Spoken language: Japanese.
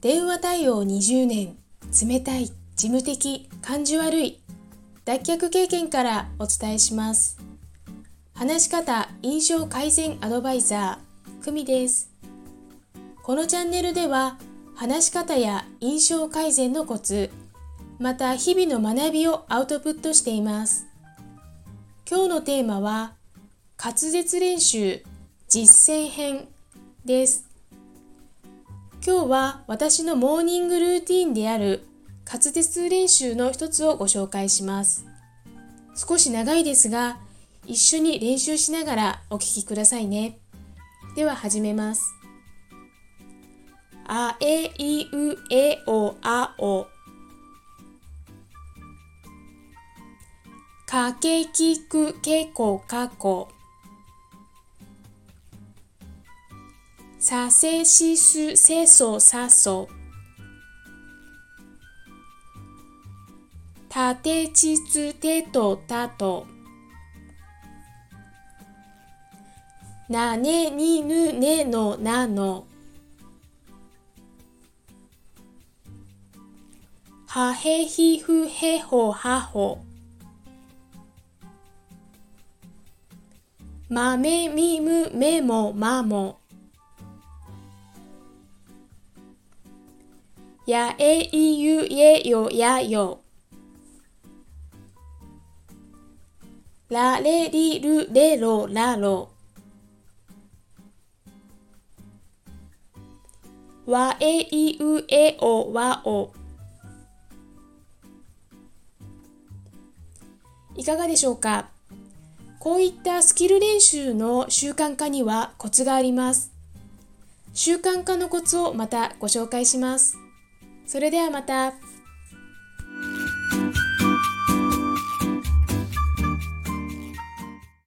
電話対応20年冷たい事務的感じ悪い脱却経験からお伝えします。話し方印象改善アドバイザー久美です。このチャンネルでは話し方や印象改善のコツまた日々の学びをアウトプットしています。今日のテーマは滑舌練習実践編です。今日は私のモーニングルーティンである滑舌練習の一つをご紹介します。少し長いですが一緒に練習しながらお聞きくださいね。では始めます。あえいうえおあお。かけきくけこかこ。させしすせそさそ。たてちつてとたと。なねにぬねのなの。はへひふへほはほ。まめみむめもまも。やえいゆえよやよ。られりるれろらろ。わえいうえおわお。いかがでしょうか？こういったスキル練習の習慣化にはコツがあります。習慣化のコツをまたご紹介します。それではまた。